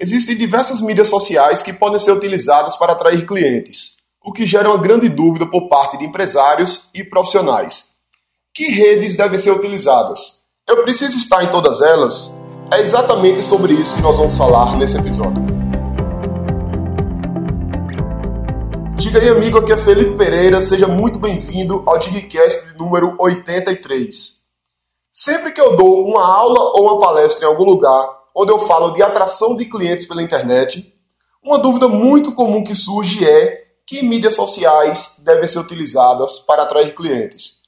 Existem diversas mídias sociais que podem ser utilizadas para atrair clientes, o que gera uma grande dúvida por parte de empresários e profissionais. Que redes devem ser utilizadas? Eu preciso estar em todas elas? É exatamente sobre isso que nós vamos falar nesse episódio. Diga aí, amigo, aqui é Felipe Pereira, seja muito bem-vindo ao Digcast número 83. Sempre que eu dou uma aula ou uma palestra em algum lugar, onde eu falo de atração de clientes pela internet, uma dúvida muito comum que surge é que mídias sociais devem ser utilizadas para atrair clientes.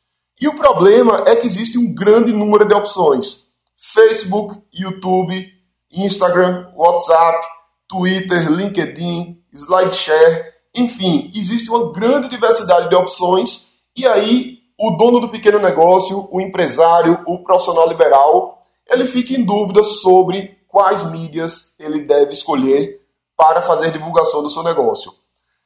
E o problema é que existe um grande número de opções: Facebook, YouTube, Instagram, WhatsApp, Twitter, LinkedIn, SlideShare, enfim, existe uma grande diversidade de opções e aí o dono do pequeno negócio, o empresário, o profissional liberal, ele fica em dúvida sobre quais mídias ele deve escolher para fazer divulgação do seu negócio.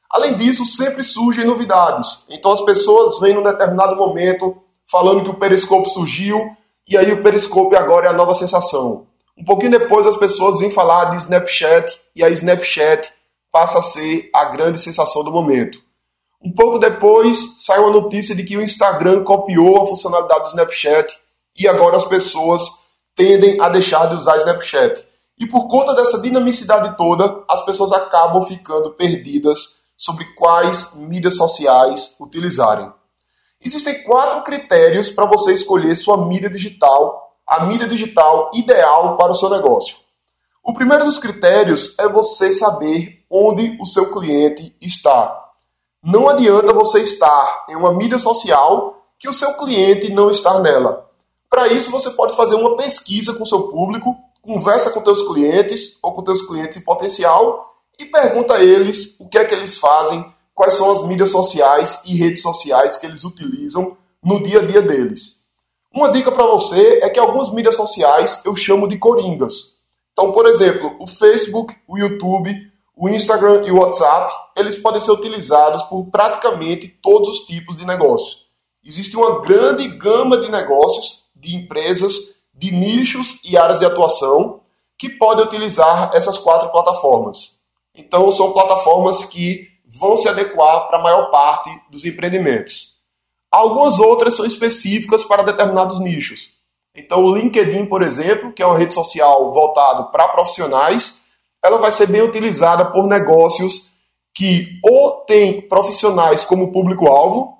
Além disso, sempre surgem novidades. Então as pessoas vêm num determinado momento falando que o Periscope surgiu e aí o Periscope agora é a nova sensação. Um pouquinho depois as pessoas vêm falar de Snapchat e a Snapchat passa a ser a grande sensação do momento. Um pouco depois saiu a notícia de que o Instagram copiou a funcionalidade do Snapchat e agora as pessoas tendem a deixar de usar Snapchat. E por conta dessa dinamicidade toda, as pessoas acabam ficando perdidas sobre quais mídias sociais utilizarem. Existem quatro critérios para você escolher sua mídia digital, a mídia digital ideal para o seu negócio. O primeiro dos critérios é você saber onde o seu cliente está. Não adianta você estar em uma mídia social que o seu cliente não está nela. Para isso, você pode fazer uma pesquisa com seu público, conversa com seus clientes ou com seus clientes em potencial e pergunta a eles o que é que eles fazem, quais são as mídias sociais e redes sociais que eles utilizam no dia a dia deles. Uma dica para você é que algumas mídias sociais eu chamo de coringas. Então, por exemplo, o Facebook, o YouTube, o Instagram e o WhatsApp, eles podem ser utilizados por praticamente todos os tipos de negócios. Existe uma grande gama de negócios de empresas, de nichos e áreas de atuação que podem utilizar essas quatro plataformas. Então, são plataformas que vão se adequar para a maior parte dos empreendimentos. Algumas outras são específicas para determinados nichos. Então, o LinkedIn, por exemplo, que é uma rede social voltada para profissionais, ela vai ser bem utilizada por negócios que ou têm profissionais como público-alvo,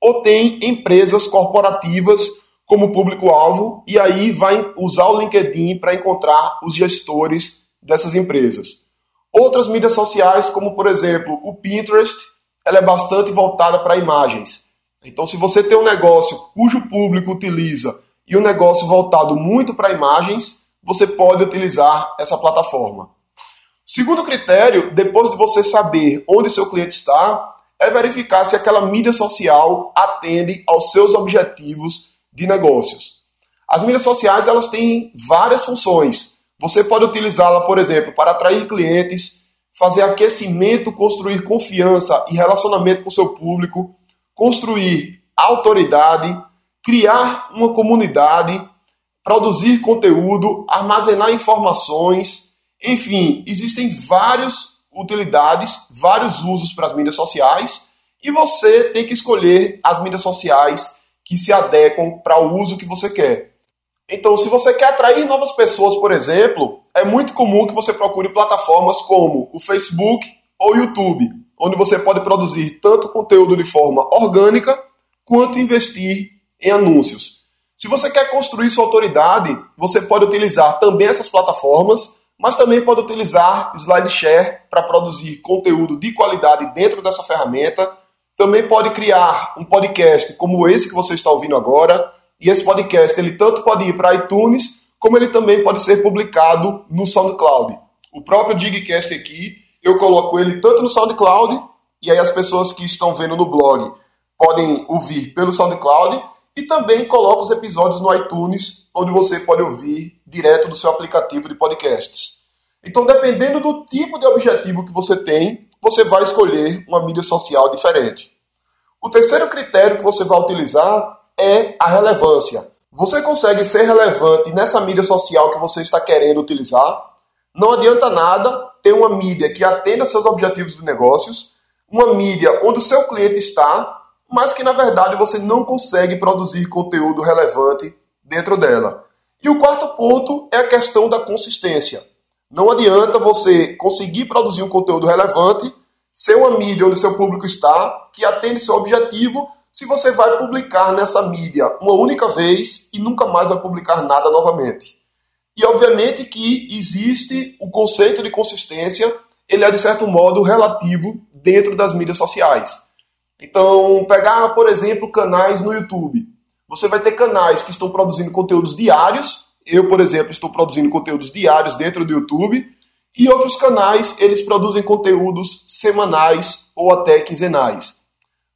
ou têm empresas corporativas como público-alvo e aí vai usar o LinkedIn para encontrar os gestores dessas empresas. Outras mídias sociais, como por exemplo o Pinterest, ela é bastante voltada para imagens. Então, se você tem um negócio cujo público utiliza e um negócio voltado muito para imagens, você pode utilizar essa plataforma. Segundo critério, depois de você saber onde seu cliente está, é verificar se aquela mídia social atende aos seus objetivos de negócios. As mídias sociais elas têm várias funções. Você pode utilizá-la, por exemplo, para atrair clientes, fazer aquecimento, construir confiança e relacionamento com seu público, construir autoridade, criar uma comunidade, produzir conteúdo, armazenar informações, enfim, existem várias utilidades, vários usos para as mídias sociais e você tem que escolher as mídias sociais que se adequam para o uso que você quer. Então, se você quer atrair novas pessoas, por exemplo, é muito comum que você procure plataformas como o Facebook ou o YouTube, onde você pode produzir tanto conteúdo de forma orgânica quanto investir em anúncios. Se você quer construir sua autoridade, você pode utilizar também essas plataformas, mas também pode utilizar SlideShare para produzir conteúdo de qualidade dentro dessa ferramenta também pode criar um podcast como esse que você está ouvindo agora. E esse podcast ele tanto pode ir para iTunes, como ele também pode ser publicado no SoundCloud. O próprio Digcast aqui, eu coloco ele tanto no SoundCloud, e aí as pessoas que estão vendo no blog podem ouvir pelo SoundCloud, e também coloco os episódios no iTunes, onde você pode ouvir direto do seu aplicativo de podcasts. Então, dependendo do tipo de objetivo que você tem, você vai escolher uma mídia social diferente. O terceiro critério que você vai utilizar é a relevância. Você consegue ser relevante nessa mídia social que você está querendo utilizar? Não adianta nada ter uma mídia que atenda seus objetivos de negócios, uma mídia onde o seu cliente está, mas que na verdade você não consegue produzir conteúdo relevante dentro dela. E o quarto ponto é a questão da consistência. Não adianta você conseguir produzir um conteúdo relevante, ser uma mídia onde seu público está, que atende seu objetivo, se você vai publicar nessa mídia uma única vez e nunca mais vai publicar nada novamente. E obviamente que existe o conceito de consistência, ele é de certo modo relativo dentro das mídias sociais. Então, pegar, por exemplo, canais no YouTube. Você vai ter canais que estão produzindo conteúdos diários. Eu, por exemplo, estou produzindo conteúdos diários dentro do YouTube. E outros canais, eles produzem conteúdos semanais ou até quinzenais.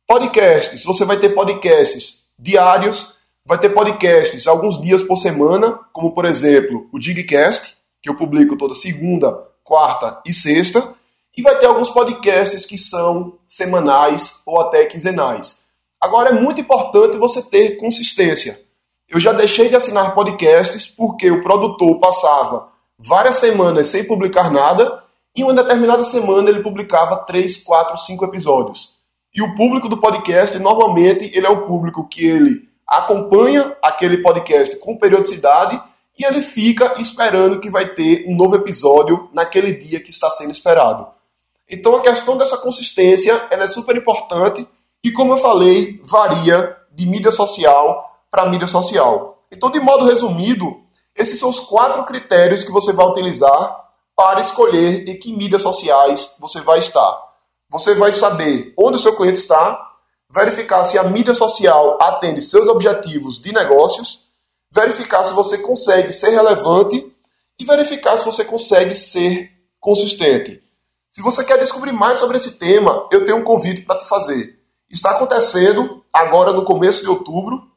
Podcasts, você vai ter podcasts diários vai ter podcasts alguns dias por semana, como por exemplo o Digcast, que eu publico toda segunda, quarta e sexta, e vai ter alguns podcasts que são semanais ou até quinzenais. Agora é muito importante você ter consistência. Eu já deixei de assinar podcasts porque o produtor passava várias semanas sem publicar nada e uma determinada semana ele publicava 3, 4, 5 episódios. E o público do podcast, normalmente, ele é o público que ele acompanha aquele podcast com periodicidade e ele fica esperando que vai ter um novo episódio naquele dia que está sendo esperado. Então a questão dessa consistência é super importante e, como eu falei, varia de mídia social para mídia social. Então, de modo resumido, esses são os quatro critérios que você vai utilizar para escolher em que mídias sociais você vai estar. Você vai saber onde o seu cliente está, verificar se a mídia social atende seus objetivos de negócios, verificar se você consegue ser relevante e verificar se você consegue ser consistente. Se você quer descobrir mais sobre esse tema, eu tenho um convite para te fazer. Está acontecendo agora no começo de outubro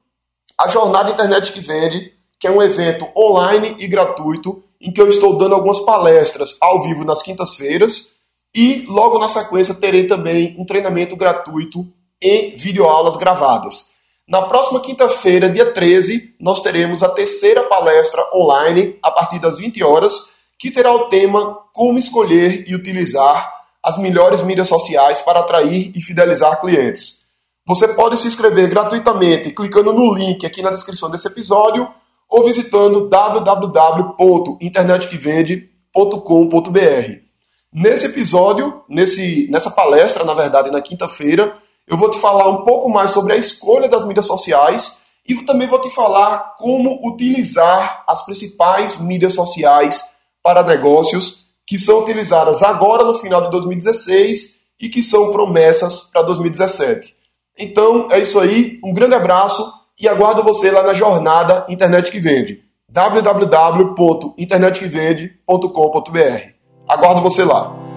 a Jornada Internet que Vende, que é um evento online e gratuito em que eu estou dando algumas palestras ao vivo nas quintas-feiras e logo na sequência terei também um treinamento gratuito e videoaulas gravadas. Na próxima quinta-feira, dia 13, nós teremos a terceira palestra online, a partir das 20 horas, que terá o tema Como escolher e utilizar as melhores mídias sociais para atrair e fidelizar clientes. Você pode se inscrever gratuitamente clicando no link aqui na descrição desse episódio ou visitando www.internetquevende.com.br. Nesse episódio, nesse, nessa palestra, na verdade, na quinta-feira, eu vou te falar um pouco mais sobre a escolha das mídias sociais e também vou te falar como utilizar as principais mídias sociais para negócios que são utilizadas agora no final de 2016 e que são promessas para 2017. Então é isso aí, um grande abraço e aguardo você lá na jornada Internet que Vende www.internetquevende.com.br. Aguardo você lá.